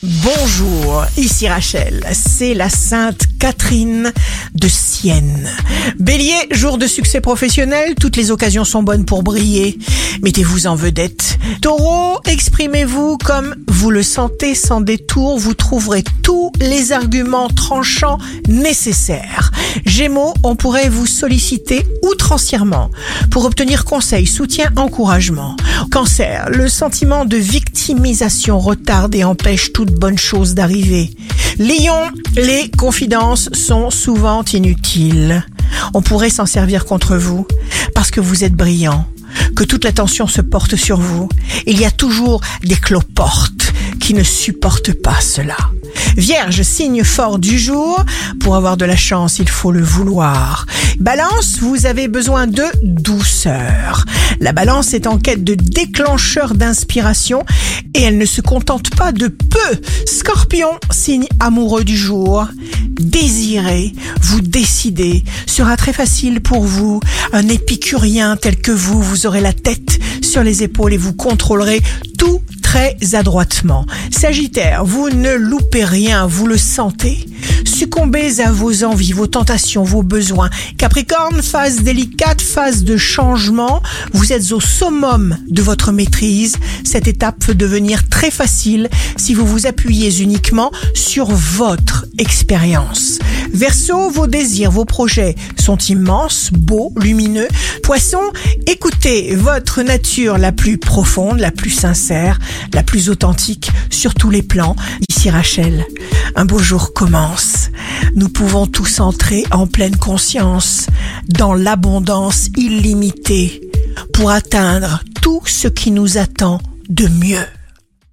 Bonjour, ici Rachel, c'est la Sainte Catherine de Sienne. Bélier, jour de succès professionnel, toutes les occasions sont bonnes pour briller. Mettez-vous en vedette. Taureau, exprimez-vous comme vous le sentez sans détour, vous trouverez tous les arguments tranchants nécessaires. Gémeaux, on pourrait vous solliciter outrancièrement pour obtenir conseil, soutien, encouragement. Cancer, le sentiment de victimisation retarde et empêche toute bonne chose d'arriver. Lion, les confidences sont souvent inutiles. On pourrait s'en servir contre vous parce que vous êtes brillant, que toute l'attention se porte sur vous. Il y a toujours des cloportes qui ne supportent pas cela. Vierge, signe fort du jour. Pour avoir de la chance, il faut le vouloir. Balance, vous avez besoin de douceur. La balance est en quête de déclencheur d'inspiration et elle ne se contente pas de peu. Scorpion, signe amoureux du jour. Désirer, vous décider sera très facile pour vous. Un épicurien tel que vous, vous aurez la tête sur les épaules et vous contrôlerez tout très adroitement. Sagittaire, vous ne loupez rien, vous le sentez? Succombez à vos envies, vos tentations, vos besoins. Capricorne, phase délicate, phase de changement. Vous êtes au summum de votre maîtrise. Cette étape peut devenir très facile si vous vous appuyez uniquement sur votre expérience. Verseau, vos désirs, vos projets sont immenses, beaux, lumineux. Poisson, écoutez votre nature la plus profonde, la plus sincère, la plus authentique sur tous les plans. Ici Rachel, un beau jour commence. Nous pouvons tous entrer en pleine conscience dans l'abondance illimitée pour atteindre tout ce qui nous attend de mieux.